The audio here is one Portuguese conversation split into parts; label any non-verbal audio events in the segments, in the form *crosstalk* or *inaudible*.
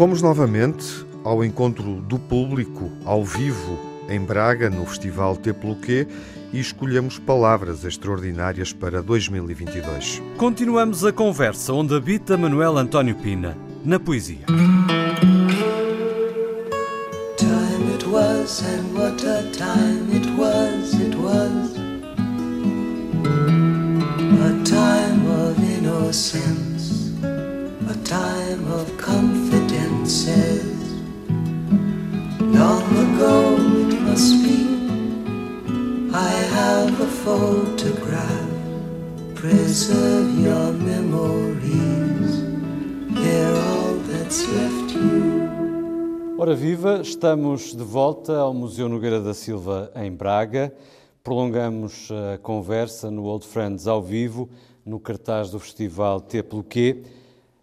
Fomos novamente ao encontro do público, ao vivo, em Braga, no Festival T Quê, e escolhemos palavras extraordinárias para 2022. Continuamos a conversa onde habita Manuel António Pina, na poesia. Time it was and what a time it was, it was A time of innocence, photograph. Preserve your memories. They're all that's left you. Ora viva, estamos de volta ao Museu Nogueira da Silva em Braga. Prolongamos a conversa no Old Friends ao vivo, no cartaz do festival T pelo Quê.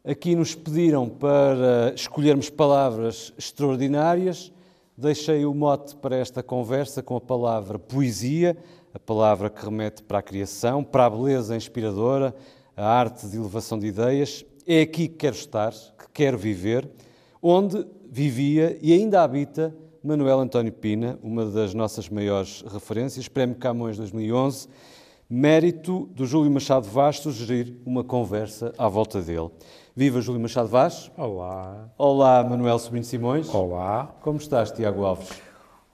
Aqui nos pediram para escolhermos palavras extraordinárias Deixei o mote para esta conversa com a palavra poesia, a palavra que remete para a criação, para a beleza inspiradora, a arte de elevação de ideias. É aqui que quero estar, que quero viver, onde vivia e ainda habita Manuel António Pina, uma das nossas maiores referências, Prémio Camões 2011, mérito do Júlio Machado Vaz sugerir uma conversa à volta dele. Viva Júlio Machado Vaz. Olá. Olá, Manuel Sobrinho Simões. Olá. Como estás, Tiago Alves?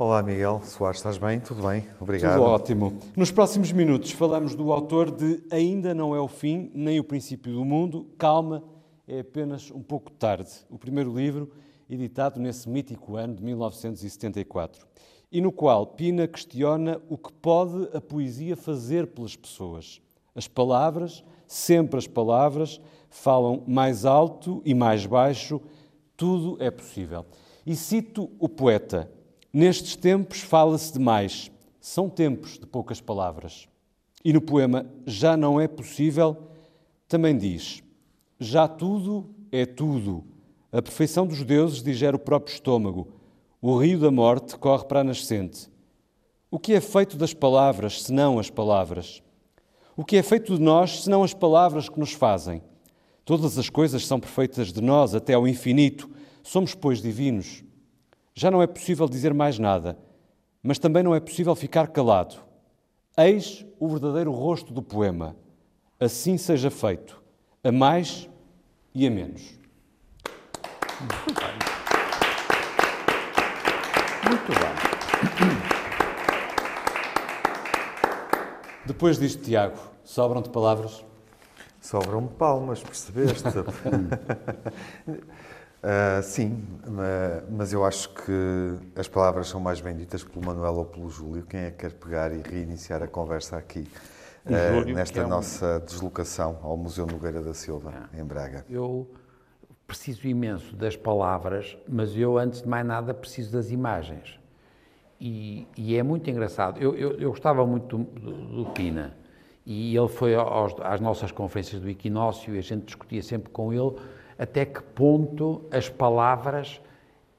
Olá, Miguel Soares, estás bem? Tudo bem? Obrigado. Tudo ótimo. Nos próximos minutos falamos do autor de Ainda Não É o Fim, nem o Princípio do Mundo. Calma, é apenas um pouco tarde. O primeiro livro, editado nesse mítico ano de 1974. E no qual Pina questiona o que pode a poesia fazer pelas pessoas. As palavras, sempre as palavras, falam mais alto e mais baixo, tudo é possível. E cito o poeta: Nestes tempos fala-se demais, são tempos de poucas palavras. E no poema Já não é possível, também diz: Já tudo é tudo. A perfeição dos deuses digere o próprio estômago. O rio da morte corre para a nascente. O que é feito das palavras, senão as palavras? O que é feito de nós, senão as palavras que nos fazem? Todas as coisas são perfeitas de nós até ao infinito. Somos, pois, divinos. Já não é possível dizer mais nada, mas também não é possível ficar calado. Eis o verdadeiro rosto do poema. Assim seja feito, a mais e a menos. Muito bem. Muito bem. Depois disto, Tiago, sobram-te palavras? Sobram palmas, percebeste? *laughs* uh, sim, mas eu acho que as palavras são mais bem ditas pelo Manuel ou pelo Júlio. Quem é que quer pegar e reiniciar a conversa aqui, uh, nesta é um... nossa deslocação ao Museu Nogueira da Silva, é. em Braga? Eu preciso imenso das palavras, mas eu, antes de mais nada, preciso das imagens. E, e é muito engraçado. Eu, eu, eu gostava muito do, do, do Pina e ele foi aos, às nossas conferências do Equinócio e a gente discutia sempre com ele até que ponto as palavras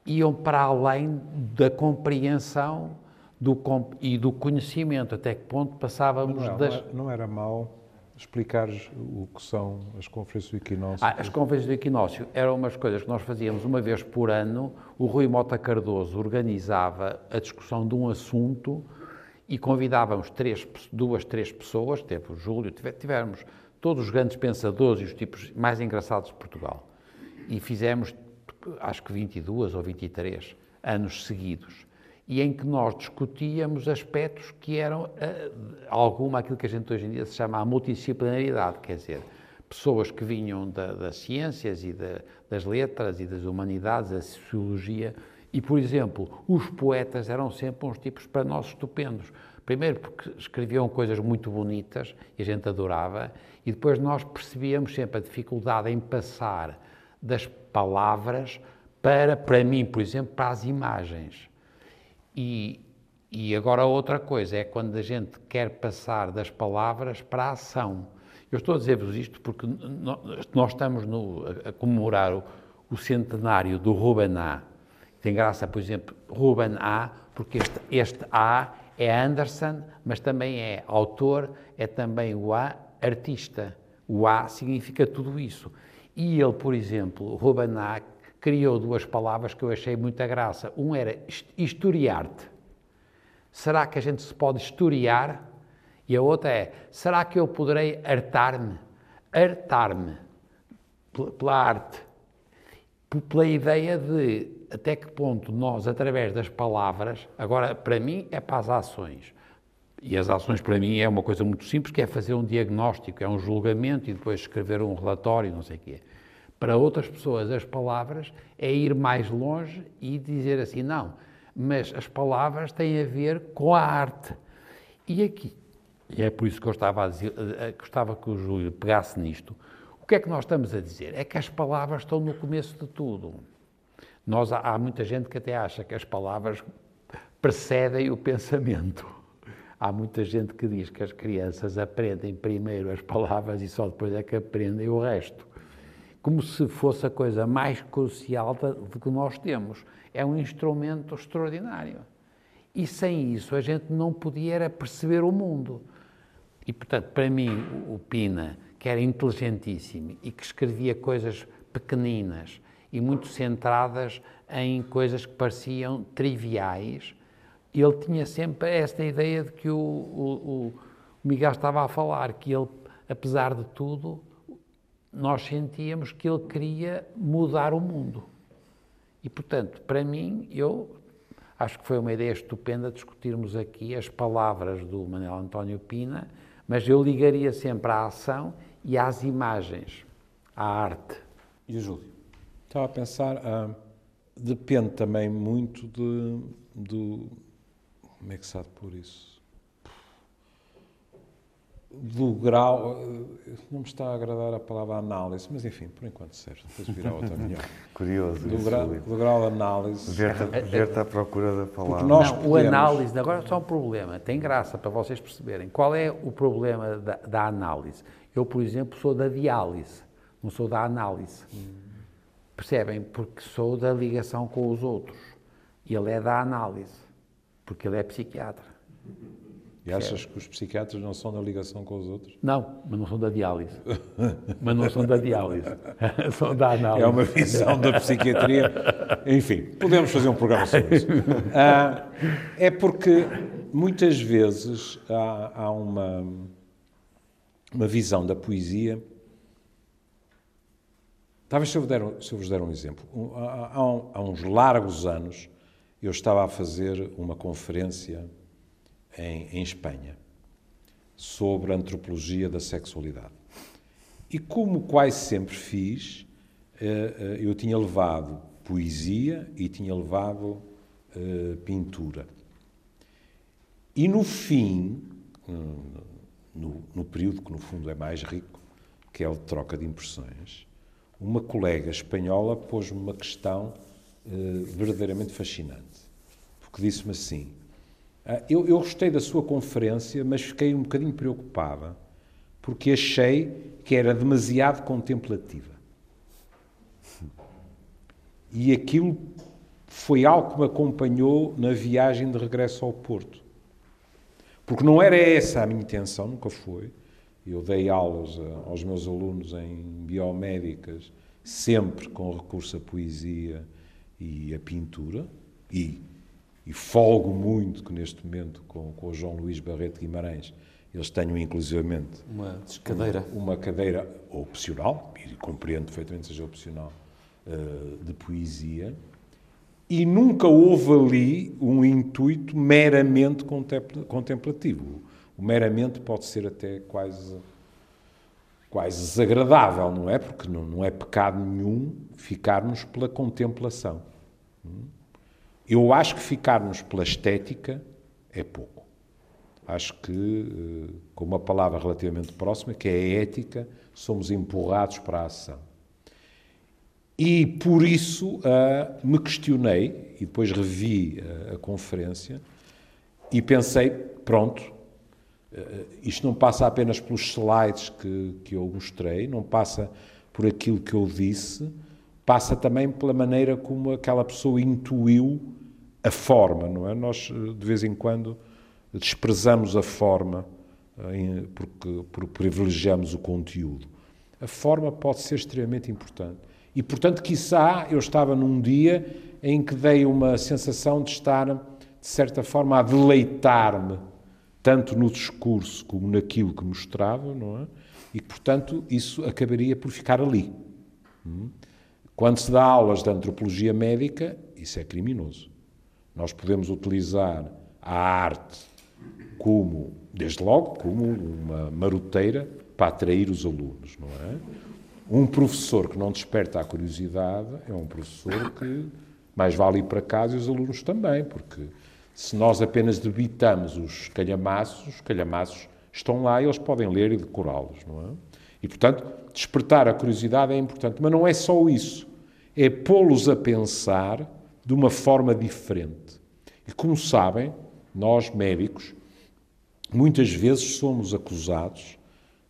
iam para além da compreensão do, e do conhecimento, até que ponto passávamos não, das... Não era mau explicares o que são as conferências do Equinócio? Ah, as conferências do Equinócio eram umas coisas que nós fazíamos uma vez por ano. O Rui Mota Cardoso organizava a discussão de um assunto e convidávamos três, duas, três pessoas, teve o Júlio, tivemos todos os grandes pensadores e os tipos mais engraçados de Portugal. E fizemos, acho que 22 ou 23 anos seguidos, e em que nós discutíamos aspectos que eram uh, alguma aquilo que a gente hoje em dia se chama a multidisciplinaridade, quer dizer, pessoas que vinham da, das ciências e da, das letras e das humanidades, da sociologia, e, por exemplo, os poetas eram sempre uns tipos para nós estupendos. Primeiro porque escreviam coisas muito bonitas e a gente adorava, e depois nós percebíamos sempre a dificuldade em passar das palavras para, para mim, por exemplo, para as imagens. E, e agora outra coisa é quando a gente quer passar das palavras para a ação. Eu estou a dizer-vos isto porque nós estamos no, a, comemorar o, o centenário do Rubená, tem graça, por exemplo, Ruben A, porque este, este A é Anderson, mas também é autor, é também o A artista. O A significa tudo isso. E ele, por exemplo, Ruben A, criou duas palavras que eu achei muita graça. Um era historiar-te. Será que a gente se pode historiar? E a outra é, será que eu poderei hartar-me? Hartar-me pela arte, pela ideia de até que ponto nós, através das palavras, agora para mim é para as ações, e as ações para mim é uma coisa muito simples, que é fazer um diagnóstico, é um julgamento e depois escrever um relatório, não sei o quê. Para outras pessoas, as palavras é ir mais longe e dizer assim, não, mas as palavras têm a ver com a arte. E aqui, e é por isso que eu estava dizer, eh, gostava que o Júlio pegasse nisto, o que é que nós estamos a dizer? É que as palavras estão no começo de tudo. Nós, há muita gente que até acha que as palavras precedem o pensamento. Há muita gente que diz que as crianças aprendem primeiro as palavras e só depois é que aprendem o resto. Como se fosse a coisa mais crucial que nós temos. É um instrumento extraordinário. E sem isso a gente não podia perceber o mundo. E, portanto, para mim, o Pina que era inteligentíssimo e que escrevia coisas pequeninas e muito centradas em coisas que pareciam triviais, ele tinha sempre esta ideia de que o, o, o Miguel estava a falar, que ele, apesar de tudo, nós sentíamos que ele queria mudar o mundo. E, portanto, para mim, eu acho que foi uma ideia estupenda discutirmos aqui as palavras do Manuel António Pina, mas eu ligaria sempre à ação e às imagens, à arte. E o Júlio? Estava a pensar, ah, depende também muito de, do. Como é que se há de pôr isso? Do grau, eh, não me está a agradar a palavra análise, mas enfim, por enquanto serve, depois virá outra *laughs* melhor. Curioso. Do, grau, do grau de análise. Ver-te à procura da palavra. Nós não, podemos... o análise, agora é só um problema, tem graça para vocês perceberem. Qual é o problema da, da análise? Eu, por exemplo, sou da diálise, não sou da análise. Hum. Percebem? Porque sou da ligação com os outros. E ele é da análise, porque ele é psiquiatra. E achas que os psiquiatras não são da ligação com os outros? Não, mas não são da diálise. *laughs* mas não são da diálise. *laughs* são da análise. É uma visão da psiquiatria. Enfim, podemos fazer um programa sobre isso. *laughs* Ah, é porque muitas vezes há, há uma, uma visão da poesia. Talvez se eu, der, se eu vos der um exemplo. Há, há, há uns largos anos eu estava a fazer uma conferência em, em Espanha, sobre a antropologia da sexualidade. E como quase sempre fiz, eh, eh, eu tinha levado poesia e tinha levado eh, pintura. E no fim, no, no, período que no fundo é mais rico, que é o de troca de impressões, uma colega espanhola pôs-me uma questão verdadeiramente fascinante. Porque disse-me assim: eu, eu gostei da sua conferência, mas fiquei um bocadinho preocupada, porque achei que era demasiado contemplativa. E aquilo foi algo que me acompanhou na viagem de regresso ao Porto. Porque não era essa a minha intenção, nunca foi. Eu dei aulas ah, aos meus alunos em biomédicas, sempre com recurso à poesia e à pintura, e e folgo muito que neste momento com, com o João Luís Barreto Guimarães eles tenham inclusivamente uma cadeira, uma, uma cadeira opcional, e compreendo perfeitamente seja opcional, uh, de poesia, e nunca houve ali um intuito meramente contemplativo. O meramente pode ser até quase quase desagradável, não é? Porque não, não é pecado nenhum ficarmos pela contemplação. Hum? Eu acho que ficarmos pela estética é pouco. Acho que, eh, com uma palavra relativamente próxima, que é a ética, somos empurrados para a ação. E por isso uh, me questionei, e depois revi uh, a conferência, e pensei: pronto, isto não passa apenas pelos slides que, que eu mostrei, não passa por aquilo que eu disse, passa também pela maneira como aquela pessoa intuiu a forma, não é? Nós, de vez em quando, desprezamos a forma eh, porque, porque privilegiamos o conteúdo. A forma pode ser extremamente importante. E, portanto, quiçá eu estava num dia em que dei uma sensação de estar, de certa forma, a deleitar-me, tanto no discurso como naquilo que mostrava, não é? E portanto, isso acabaria por ficar ali. Hum? Quando se dá aulas de antropologia médica, isso é criminoso. Nós podemos utilizar a arte como, desde logo, como uma maroteira para atrair os alunos, não é? Um professor que não desperta a curiosidade é um professor que mais vale ir para casa e os alunos também, porque se nós apenas debitamos os calhamaços, os calhamaços estão lá e eles podem ler e decorá-los, não é? E, portanto, despertar a curiosidade é importante, mas não é só isso. É pô-los a pensar de uma forma diferente. E como sabem, nós médicos, muitas vezes somos acusados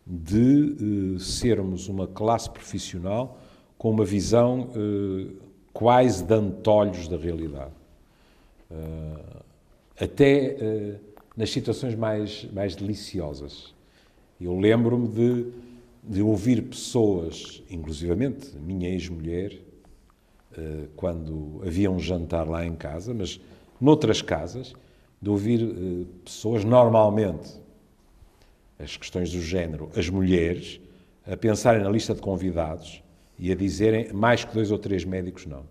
de uh, sermos uma classe profissional com uma visão uh, quase de antolhos da realidade. Uh, até nas situações mais, mais deliciosas. Eu lembro-me de, de ouvir pessoas, inclusivamente minha ex-mulher, quando havia um jantar lá em casa, mas noutras casas, de ouvir pessoas normalmente as questões do género, as mulheres a pensarem na lista de convidados e a dizerem mais que dois ou três médicos não.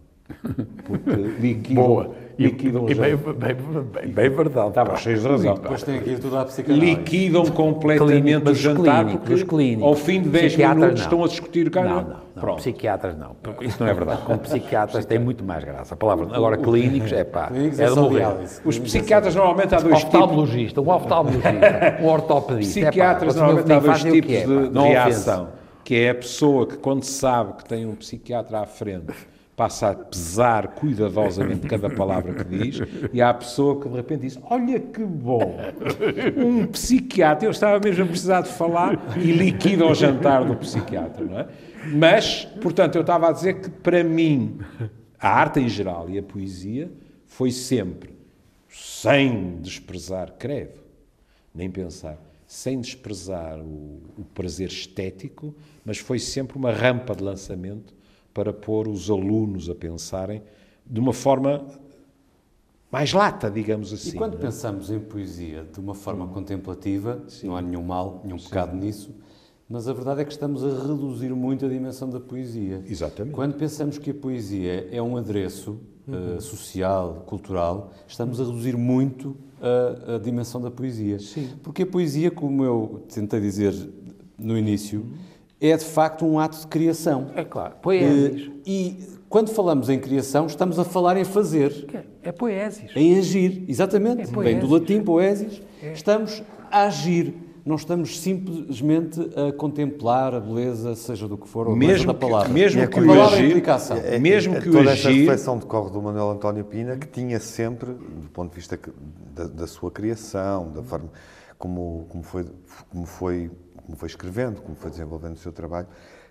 Porque liquidam, Boa. liquidam e, bem, bem, bem, bem, verdade. Estava cheio de razão. Depois tem aqui tudo à psicanálise. Liquidam completamente o jantar clínicos, porque clínicos, ao fim de 10 minutos não. estão a discutir o cara. Não, não, não. Pronto. Psiquiatras não. Isso não é verdade. Com psiquiatras tem muito mais graça. A palavra, agora clínicos, é pá, é, é de morrer. Os psiquiatras normalmente há dois tipos. Oftalmologista, um oftalmologista, um ortopedista. Psiquiatras normalmente há dois tipos de reação. Que é a pessoa que quando sabe que tem um psiquiatra à frente passa a pesar cuidadosamente cada palavra que diz, e há a pessoa que de repente diz: Olha que bom! Um psiquiatra, eu estava mesmo a precisar de falar, e liquida o jantar do psiquiatra, não é? Mas, portanto, eu estava a dizer que para mim, a arte em geral e a poesia foi sempre, sem desprezar, credo, nem pensar, sem desprezar o, o prazer estético, mas foi sempre uma rampa de lançamento para pôr os alunos a pensarem de uma forma mais lata, digamos assim. E quando é? pensamos em poesia de uma forma contemplativa, Sim. não há nenhum mal, nenhum Sim. pecado nisso, mas a verdade é que estamos a reduzir muito a dimensão da poesia. Exatamente. Quando pensamos que a poesia é um adereço uhum. uh, social, cultural, estamos a reduzir muito a, a, dimensão da poesia. Sim. Porque a poesia, como eu tentei dizer no início, uhum é de facto um ato de criação. É claro, poesis. E quando falamos em criação, estamos a falar em fazer. É poesis. Em agir, exatamente. É Vem do latim poesis. É. Estamos a agir. Não estamos simplesmente a contemplar a beleza, seja do que for, ou a mesmo da palavra. Que, mesmo é que o agir, é, mesmo que toda o agir, esta reflexão decorre do Manuel António Pina, que tinha sempre, do ponto de vista da, da sua criação, da forma como, como, foi, como foi como foi escrevendo, como foi desenvolvendo o seu trabalho,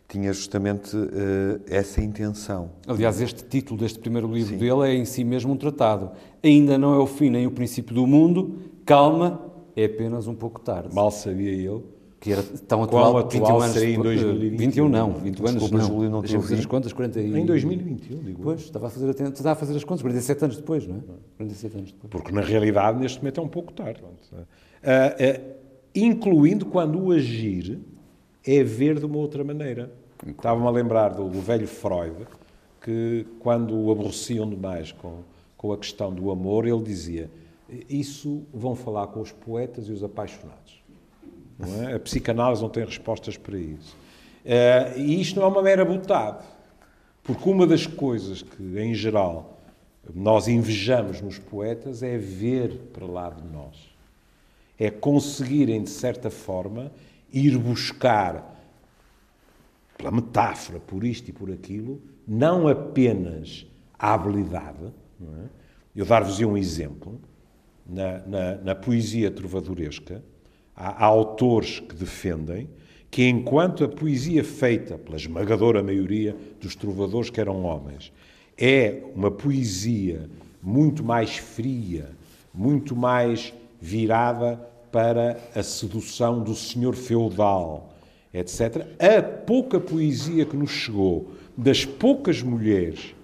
tinha justamente uh, essa intenção. Aliás, este título deste primeiro livro Sim. dele é em si mesmo um tratado. Ainda não é o fim nem o princípio do mundo, calma, é apenas um pouco tarde. Mal sabia ele que era tão atual, Qual atual 21 anos em 2021. 21 não, 20 anos Desculpa, não. Júlio, não Deixa fazer as contas, 40 e... Em 2021, digo. Pois, estava a fazer, estava a fazer as contas, 47 anos depois, não é? 47 anos depois. Porque na realidade neste momento é um pouco tarde. Uh, uh, incluindo quando o agir é ver de uma outra maneira. Estava-me a lembrar do, do, velho Freud, que quando o aborreciam demais com, com a questão do amor, ele dizia: Isso vão falar com os poetas e os apaixonados. Não é? A psicanálise não tem respostas para isso. Uh, e isto não é uma mera butade, porque uma das coisas que, em geral, nós invejamos nos poetas é ver para lá de nós é conseguirem, de certa forma, ir buscar, pela metáfora, por isto e por aquilo, não apenas a habilidade. É? Eu dar-vos um exemplo. Na, na, na, poesia trovadoresca, há, há autores que defendem que, enquanto a poesia feita pela esmagadora maioria dos trovadores que eram homens é uma poesia muito mais fria, muito mais virada para a sedução do senhor feudal. etc. A pouca poesia que nos chegou das poucas mulheres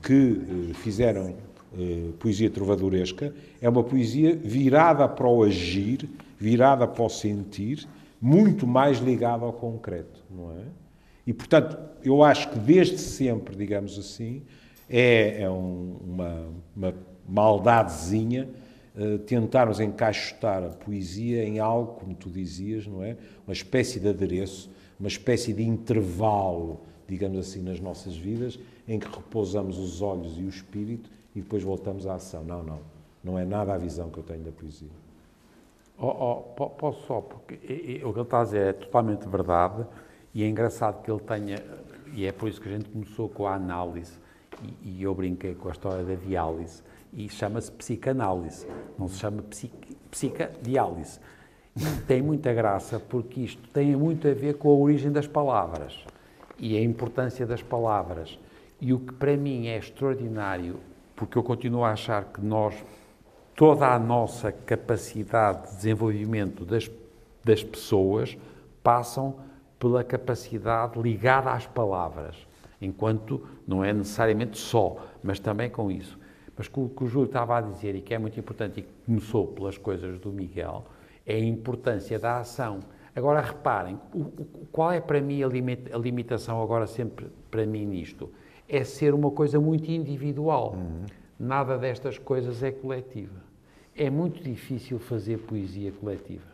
que eh, fizeram eh, poesia trovadoresca é uma poesia virada para o agir, virada para o sentir, muito mais ligada ao concreto, não é? E, portanto, eu acho que desde sempre, digamos assim, é, é um, uma, uma maldadezinha tentarmos encaixotar a poesia em algo, como tu dizias, não é? Uma espécie de adereço, uma espécie de intervalo, digamos assim, nas nossas vidas, em que repousamos os olhos e o espírito e depois voltamos à ação. Não, não. Não é nada a visão que eu tenho da poesia. Oh, oh, posso só, porque o que ele está a dizer é totalmente verdade e é engraçado que ele tenha, e é por isso que a gente começou com a análise, e, e eu brinquei com a história da diálise, e chama-se psicanálise, não se chama psic, psicadiálise. E tem muita graça porque isto tem muito a ver com a origem das palavras e a importância das palavras. E o que para mim é extraordinário, porque eu continuo a achar que nós, toda a nossa capacidade de desenvolvimento das, das pessoas passam pela capacidade ligada às palavras, enquanto não é necessariamente só, mas também com isso. Mas o que o Júlio estava a dizer, e que é muito importante, e que começou pelas coisas do Miguel, é a importância da ação. Agora reparem, o, o, qual é para mim a, limita, a, limitação agora sempre para mim nisto? É ser uma coisa muito individual. Uhum. Nada destas coisas é coletiva. É muito difícil fazer poesia coletiva.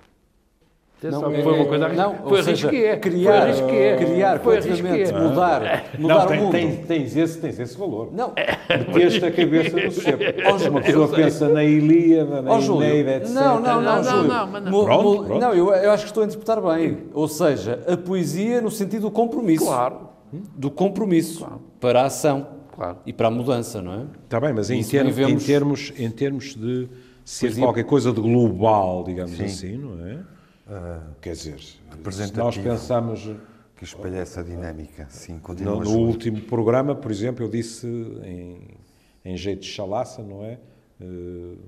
Não, foi uma coisa não, foi risqué, criar, foi risqué, criar foi risqué. mudar, mudar não, o mundo. Tens, tens, esse, tens esse valor. Não. *laughs* Meteste a cabeça no cepo. Uma pessoa pensa na Ilíada, na oh, Eneida, etc. Não, não, não, não, não, não, pronto, pronto. não eu, eu acho que estou a interpretar bem. Ou seja, a poesia no sentido do compromisso. Claro. Do compromisso claro. para a ação claro. e para a mudança, não é? Está bem, mas em, termos, vivemos... em, termos, em termos de ser poesia... qualquer coisa de global, digamos Sim. assim, não é? Uh, Quer dizer, nós pensamos que espelha essa dinâmica, sim, continua No, no último programa, por exemplo, eu disse em, em jeito de chalaça, não é? Uh,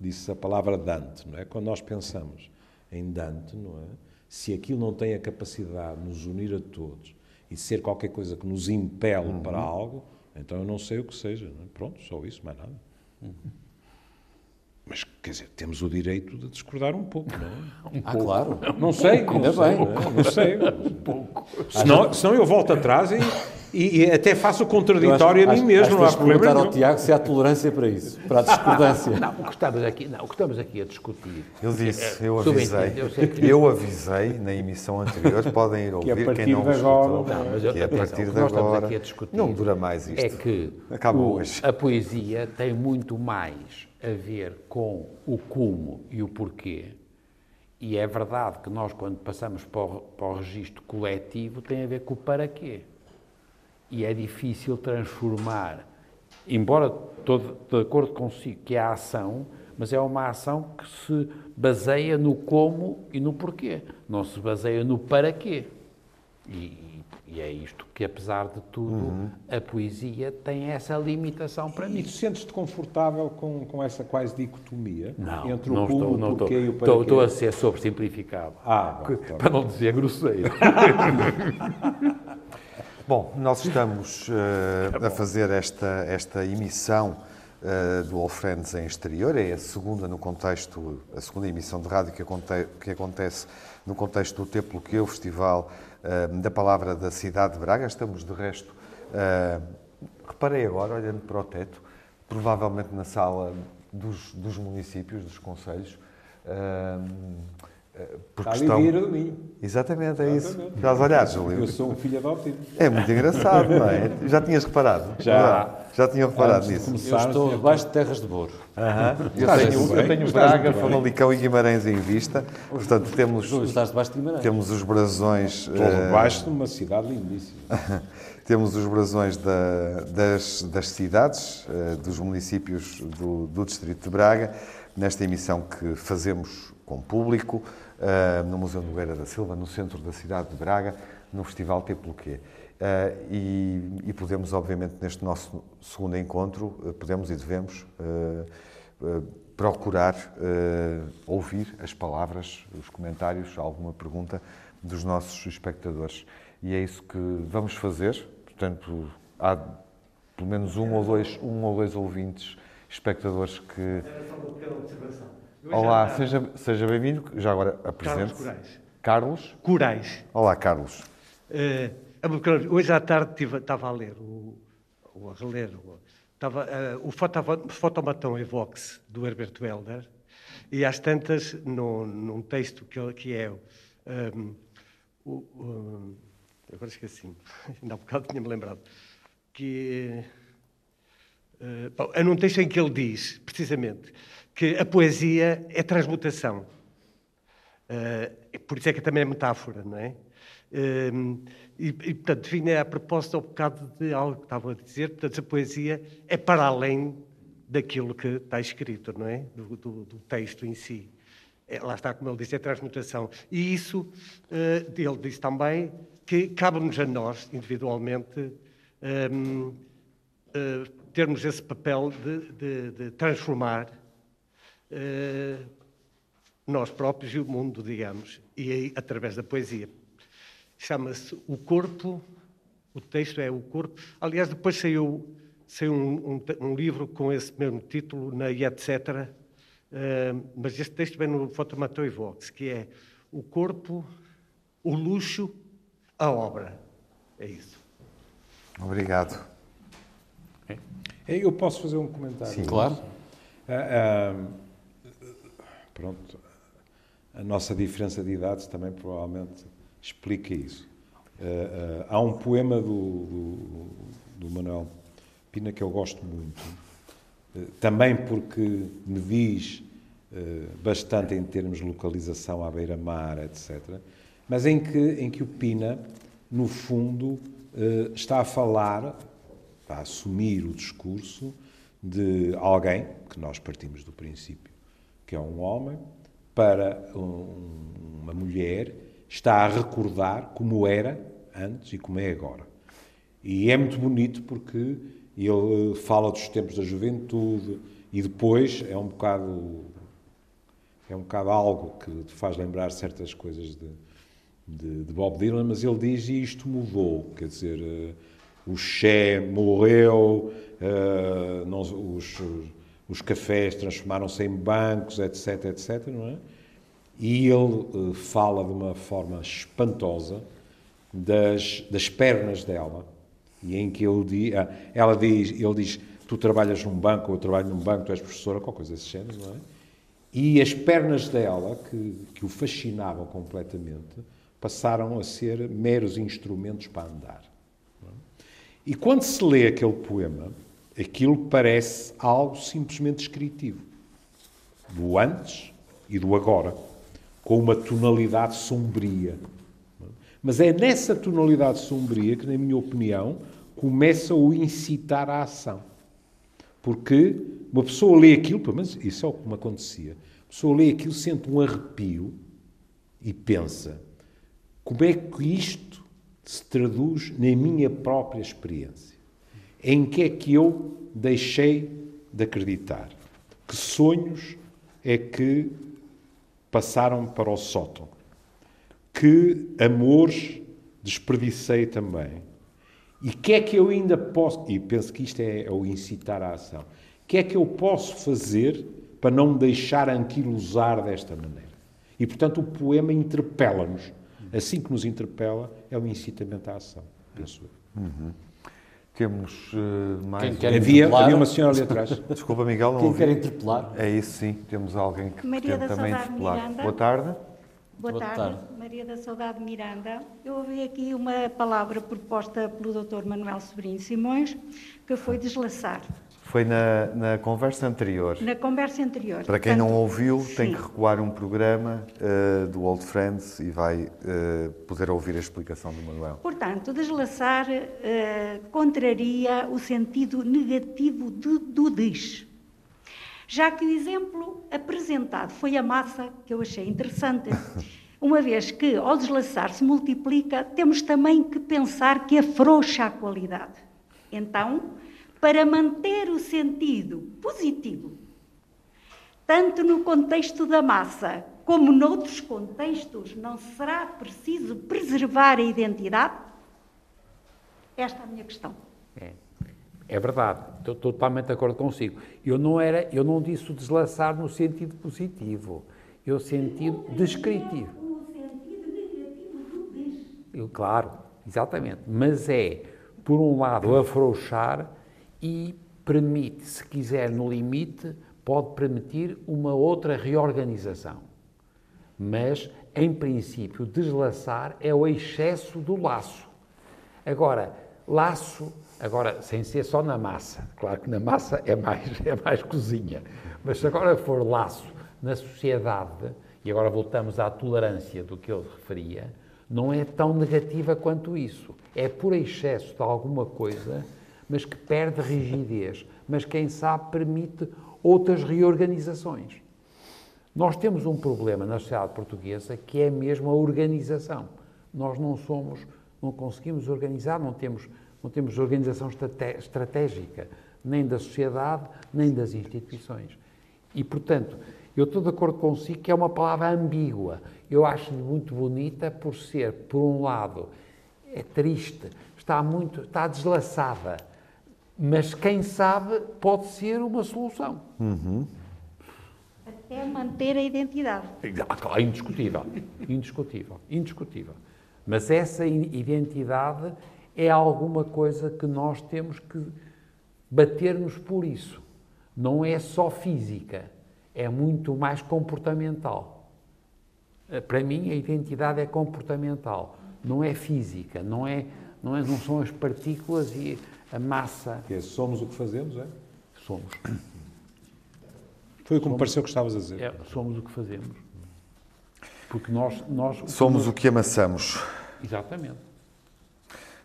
disse a palavra Dante, não é? Quando nós pensamos em Dante, não é? Se aquilo não tem a capacidade de nos unir a todos e ser qualquer coisa que nos impele uhum. para algo, então eu não sei o que seja. É? Pronto, só isso, mais nada. Uhum. Mas, quer dizer, temos o direito de discordar um pouco, não é? Um ah, pouco. claro. Não sei, ainda bem. Não sei. Um pouco. Senão, senão eu volto atrás e, e, e até faço o contraditório acho, a mim mesmo. Acho, não há perguntar ao Tiago se há tolerância para isso, para a discordância. *laughs* Não, o que estamos aqui, não, o que estamos aqui a discutir... Eu disse, eu avisei, eu, eu avisei na emissão anterior, podem ir ouvir, que quem não escutou, não, mas eu, que a partir de agora, não dura mais isto. É que o, a poesia tem muito mais a ver com o como e o porquê. E é verdade que nós, quando passamos para o, para o registro coletivo, tem a ver com o para quê. E é difícil transformar, embora todo, de acordo consigo que é a ação, mas é uma ação que se baseia no como e no porquê, não se baseia no para quê. E, e é isto que, apesar de tudo, uhum. a poesia tem essa limitação para e mim. E sentes-te confortável com, com essa quase dicotomia não, entre não o como, estou, não o porquê estou, e o para estou, estou a ser sobressimplificado. Ah, bom, para não dizer grosseiro. *laughs* Bom, nós estamos uh, a fazer esta, esta emissão uh, do All Friends em exterior, é a segunda no contexto, a segunda emissão de rádio que, aconte, que acontece no contexto do Templo que o Festival uh, da Palavra da cidade de Braga. Estamos, de resto, reparei agora, olhando para o teto, provavelmente na sala dos, dos municípios, dos conselhos. Uh, porque Está estão... Exatamente, é isso. Estás a olhar, Júlio? Eu sou um filho adotivo. É muito engraçado, não é? Já tinhas reparado? Já. Já tinha reparado nisso. Eu estou debaixo de terras de Boro. Uh -huh. Eu tenho, eu tenho Braga, Famalicão e Guimarães em vista. Portanto, temos, estás debaixo de Guimarães. temos os brasões... Estou uh, debaixo de uma cidade lindíssima. *laughs* temos os brasões da, das, das cidades, uh, dos municípios do, do Distrito de Braga, nesta emissão que fazemos com público, uh, no Museu Nogueira da Silva, no centro da cidade de Braga, no Festival Teploquê. Uh, e, e, podemos, obviamente, neste nosso segundo encontro, uh, podemos e devemos procurar ouvir as palavras, os comentários, alguma pergunta dos nossos espectadores. E é isso que vamos fazer. Portanto, há pelo menos um ou dois, um ou dois ouvintes, espectadores que. Era só uma pequena observação. Olá, seja, seja bem-vindo. Já agora apresente. Carlos Corais. Carlos? Corais. Olá, Carlos. Uh, hoje à tarde tive, estava a ler, o, ou a reler, o, estava, uh, o Fotomatão Evox, do Herbert Welder, e às tantas, no, num texto que, que é um, o, o, agora esqueci, *laughs* ainda há um bocado tinha-me lembrado, que uh, bom, é num texto em que ele diz, precisamente, que a poesia é transmutação. Uh, por isso é que também é metáfora, não é? Uh, e, e, portanto, vinha a propósito ao bocado de algo que estava a dizer, portanto, a poesia é para além daquilo que está escrito, não é? Do, do, do texto em si. É, lá está, como ele disse, é transmutação. E isso, uh, ele disse também que cabe-nos a nós, individualmente, um, uh, eh, termos esse papel de, de, de transformar uh, nós próprios e o mundo, digamos, e aí, através da poesia. Chama-se O Corpo, o texto é O Corpo. Aliás, depois saiu, saiu um, um, um livro com esse mesmo título, na etc., uh, mas este texto vem no Fotomatou e Vox, que é O Corpo, o Luxo, a Obra. É isso. Obrigado. Eu posso fazer um comentário? Sim, claro. Ah, ah, pronto, a nossa diferença de idades também provavelmente explica isso. Ah, há um poema do, do, do Manuel Pina que eu gosto muito, também porque me diz bastante em termos de localização à beira-mar, etc., mas em que, em que o Pina, no fundo, está a falar, a assumir o discurso de alguém, que nós partimos do princípio, que é um homem, para um, uma mulher, está a recordar como era antes e como é agora. E é muito bonito porque ele fala dos tempos da juventude e depois é um bocado é um bocado algo que te faz lembrar certas coisas de, de, de, Bob Dylan, mas ele diz e isto mudou, quer dizer, uh, o Che morreu, uh, não, os, os cafés transformaram-se em bancos, etc, etc, não é? E ele uh, fala de uma forma espantosa das, das pernas dela, e em que ele diz, ah, ela diz, ele diz, tu trabalhas num banco, eu trabalho num banco, tu és professora, qualquer coisa desse género, não é? E as pernas dela, que, que o fascinavam completamente, passaram a ser meros instrumentos para andar. E quando se lê aquele poema, aquilo parece algo simplesmente descritivo do antes e do agora, com uma tonalidade sombria. Mas é nessa tonalidade sombria que, na minha opinião, começa o incitar à ação. Porque uma pessoa lê aquilo, pelo menos isso é o que me acontecia, a pessoa lê aquilo, sente um arrepio e pensa: como é que isto se traduz na minha própria experiência? Em que é que eu deixei de acreditar? Que sonhos é que passaram para o sótão? Que amores desperdicei também? E que é que eu ainda posso, e penso que isto é, é o incitar à ação, o que é que eu posso fazer para não me deixar anquilosar desta maneira? E, portanto, o poema interpela-nos assim que nos interpela, é um incitamento à ação, penso eu. Uhum. Temos uh, mais. Quem havia, havia uma senhora ali atrás. *laughs* Desculpa, Miguel. Não Quem ouvi. quer interpelar? É isso, sim. Temos alguém que Maria quer também interpelar. Miranda. Boa tarde. Boa, Boa tarde. tarde. Maria da Saudade Miranda. Eu ouvi aqui uma palavra proposta pelo Dr. Manuel Sobrinho Simões, que foi deslaçar. Foi na, na conversa anterior. Na conversa anterior. Para quem não Portanto, ouviu, tem sim. que recuar um programa uh, do Old Friends e vai uh, poder ouvir a explicação do Manuel. Portanto, deslaçar eh, contraria o sentido negativo do, do diz. Já que o exemplo apresentado foi a massa, que eu achei interessante, *laughs* uma vez que ao deslaçar se multiplica, temos também que pensar que afrouxa a qualidade. Então, para manter o sentido positivo, tanto no contexto da massa como noutros contextos, não será preciso preservar a identidade? Esta é a minha questão. É, é verdade, estou totalmente de acordo consigo. Eu não, era, eu não disse o deslaçar no sentido positivo, eu sentido descritivo. O sentido negativo do des. Eu, claro, exatamente. Mas é, por um lado, afrouxar e permite, se quiser, no limite, pode permitir uma outra reorganização. Mas, em princípio, deslaçar é o excesso do laço. Agora, laço, agora, sem ser só na massa, claro que na massa é mais, *laughs* é mais cozinha, mas se agora for laço na sociedade, e agora voltamos à tolerância do que ele referia, não é tão negativa quanto isso. É por excesso de alguma coisa, mas que perde rigidez, mas quem sabe permite outras reorganizações. Nós temos um problema na sociedade portuguesa que é mesmo a organização. Nós não somos, não conseguimos organizar, não temos, não temos organização estratégica, nem da sociedade, nem das instituições. E, portanto, eu estou de acordo consigo que é uma palavra ambígua. Eu acho muito bonita por ser, por um lado, é triste, está muito, está deslaçada, mas quem sabe pode ser uma solução. Uhum. Até manter a identidade. É indiscutível, indiscutível, indiscutível. Mas essa identidade é alguma coisa que nós temos que bater-nos por isso. Não é só física, é muito mais comportamental. Eh, para mim, a identidade é comportamental, não é física, não, é, não, é, não são as partículas e a massa. Que é, somos o que fazemos, é? Somos. Foi o que me pareceu que estavas a dizer. É, somos o que fazemos. Porque nós. nós somos o que amassamos. Exatamente.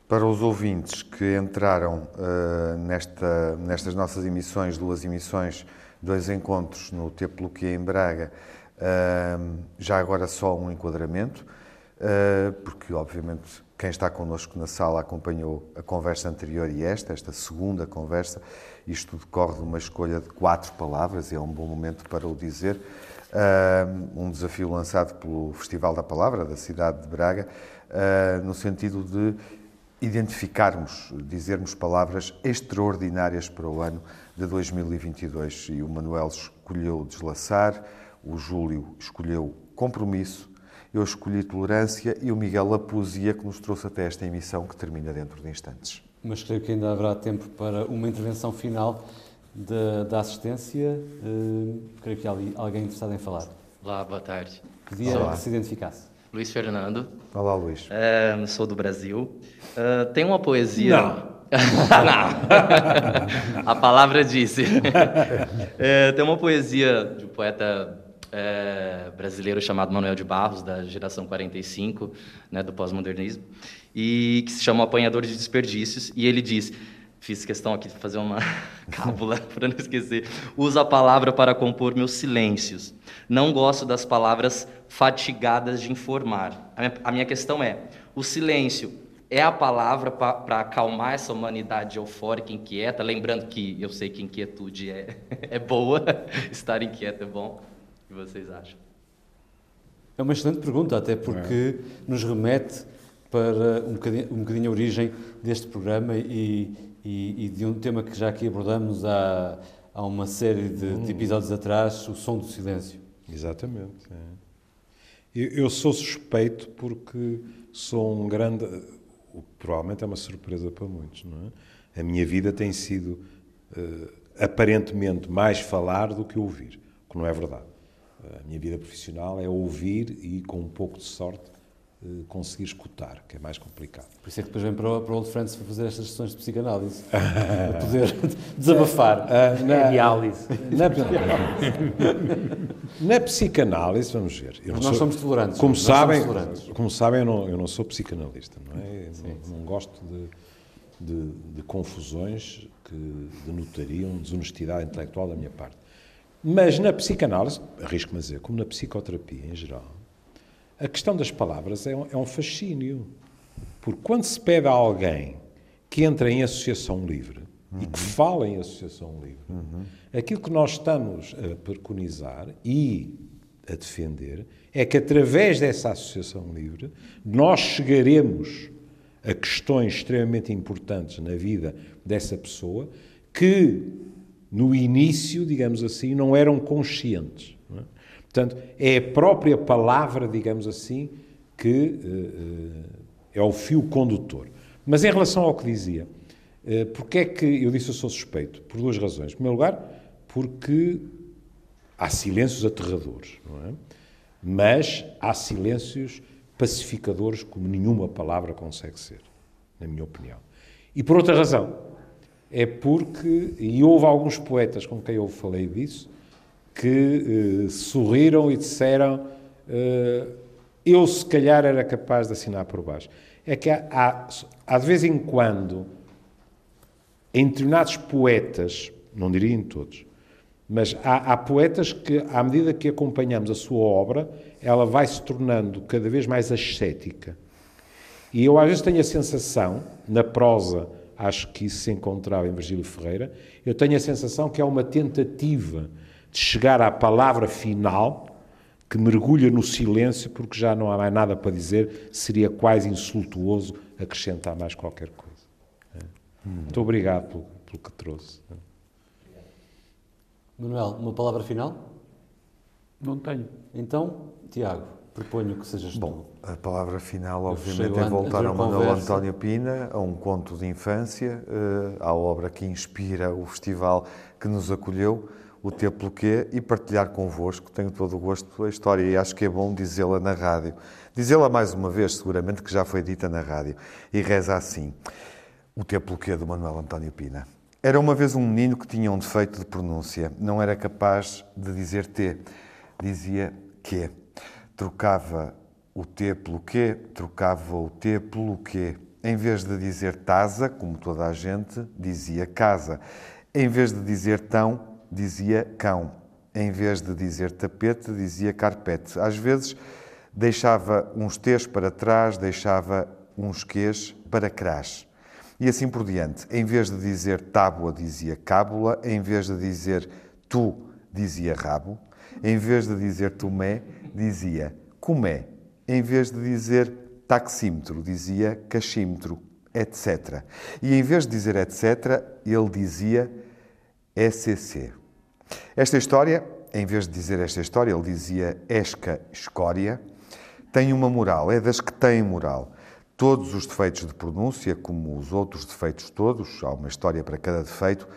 Para os ouvintes que entraram uh, nesta, nestas nossas emissões, duas emissões, dois encontros no Templo que é em Braga, uh, já agora só um enquadramento, uh, porque obviamente quem está connosco na sala acompanhou a conversa anterior e esta, esta segunda conversa. Isto decorre de uma escolha de quatro palavras, e é um bom momento para o dizer. Um desafio lançado pelo Festival da Palavra da cidade de Braga, no sentido de identificarmos, dizermos palavras extraordinárias para o ano de 2022. E o Manuel escolheu deslaçar, o Júlio escolheu compromisso, eu escolhi tolerância e o Miguel a poesia que nos trouxe até esta emissão que termina dentro de instantes. Mas creio que ainda haverá tempo para uma intervenção final da, da assistência. Uh, creio que há ali alguém interessado em falar. Olá, boa tarde. Podia Olá. que se identificasse. Luiz Fernando. Olá, Luís. Uh, sou do Brasil. Uh, tem uma poesia. Não. *laughs* Não. A palavra disse. É, *laughs* tem uma poesia de um poeta é, brasileiro chamado Manuel de Barros, da geração 45, né, do pós-modernismo, e que se chama Apanhador de Desperdícios, e ele diz, fiz questão aqui de fazer uma *laughs* cábula *laughs* para não esquecer, usa a palavra para compor meus silêncios. Não gosto das palavras fatigadas de informar. A minha, a minha questão é, o silêncio é a palavra para acalmar essa humanidade eufórica, inquieta, lembrando que eu sei que inquietude é, *laughs* é boa, estar inquieto é bom. O que vocês acham? É uma excelente pergunta, até porque é. nos remete para um bocadinho, um bocadinho a origem deste programa e, e, e, de um tema que já aqui abordamos há, há uma série de, hum. de episódios atrás, o som do silêncio. Exatamente. É. Eu, eu, sou suspeito porque sou um grande. O que provavelmente é uma surpresa para muitos, não é? A minha vida tem sido uh, aparentemente mais falar do que ouvir, o que não é verdade. A minha vida profissional é ouvir e, com um pouco de sorte, eh, conseguir escutar, que é mais complicado. Por isso é que depois vem para o, para o Old Friends para fazer estas sessões de psicanálise, *laughs* para poder desabafar. Uh, *laughs* na, diálise. Na, na, psicanálise, vamos ver. nós sou, somos tolerantes. Como sabem, tolerantes. Como sabem eu, não, eu não sou psicanalista, não é? Sim, não, não, gosto de, de, de confusões que denotariam desonestidade intelectual da minha parte. Mas na psicanálise, arrisco-me a dizer, como na psicoterapia em geral, a questão das palavras é um, é um fascínio. Porque quando se pede a alguém que entre em associação livre uhum. e que fale em associação livre, uhum. aquilo que nós estamos a preconizar e a defender é que através dessa associação livre nós chegaremos a questões extremamente importantes na vida dessa pessoa que no início, digamos assim, não eram conscientes. Não é? Portanto, é a própria palavra, digamos assim, que uh, é o fio condutor. Mas em relação ao que dizia, uh, porque é que eu disse eu sou suspeito? Por duas razões. Em primeiro lugar, porque há silêncios aterradores, não é? Mas há silêncios pacificadores como nenhuma palavra consegue ser, na minha opinião. E por outra razão, é porque, e houve alguns poetas com quem eu falei disso, que eh, sorriram e disseram eh, eu se calhar era capaz de assinar por baixo. É que há, há, há de vez em quando, em determinados poetas, não diria em todos, mas há, há, poetas que, à medida que acompanhamos a sua obra, ela vai se tornando cada vez mais ascética. E eu às vezes tenho a sensação, na prosa, acho que isso se encontrava em Virgílio Ferreira, eu tenho a sensação que é uma tentativa de chegar à palavra final que mergulha no silêncio porque já não há mais nada para dizer, seria quase insultuoso acrescentar mais qualquer coisa. Muito obrigado pelo, pelo que trouxe. Manuel, uma palavra final? Não tenho. Então, Tiago, proponho que sejas Bom, a palavra final, obviamente, é voltar ao Manuel António Pina, a um conto de infância, eh, à obra que inspira o festival que nos acolheu o ter pelo quê e partilhar convosco. Tenho todo o gosto a história e acho que é bom dizê-la na rádio. Dizê-la mais uma vez, seguramente, que já foi dita na rádio. E reza assim: O ter pelo quê do Manuel António Pina. Era uma vez um menino que tinha um defeito de pronúncia. Não era capaz de dizer T, dizia que. Trocava o T pelo quê, trocava o T pelo quê. Em vez de dizer tasa, como toda a gente, dizia casa. Em vez de dizer tão, dizia cão. Em vez de dizer tapete, dizia carpete. Às vezes deixava uns T's para trás, deixava uns Q's para crás. E assim por diante. Em vez de dizer tábua, dizia cábula. Em vez de dizer tu, dizia rabo. Em vez de dizer tomé, dizia comé. Em vez de dizer taxímetro, dizia cachímetro, etc. E em vez de dizer etc., ele dizia ECC. Esta história, em vez de dizer esta história, ele dizia esca escória, tem uma moral, é das que têm moral. Todos os defeitos de pronúncia, como os outros defeitos todos, há uma história para cada defeito,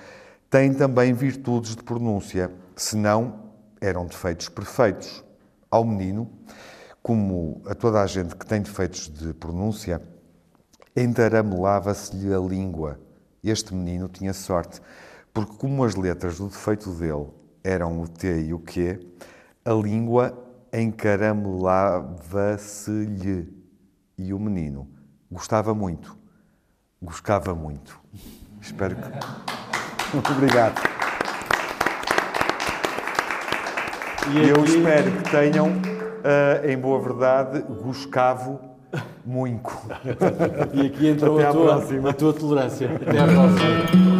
têm também virtudes de pronúncia, senão eram defeitos perfeitos. Ao menino, como a toda a gente que tem defeitos de pronúncia, entaramelava-se-lhe a língua. Este menino tinha sorte, porque como as letras do defeito dele eram o T e o Q, a língua encaramelava-se-lhe. E o menino gostava muito. Gostava muito. Espero que. *laughs* Obrigado. E aqui... eu espero que tenham, uh, em boa verdade, goscavo muito. e aqui entrou a tua, a tua tolerância. Até à próxima.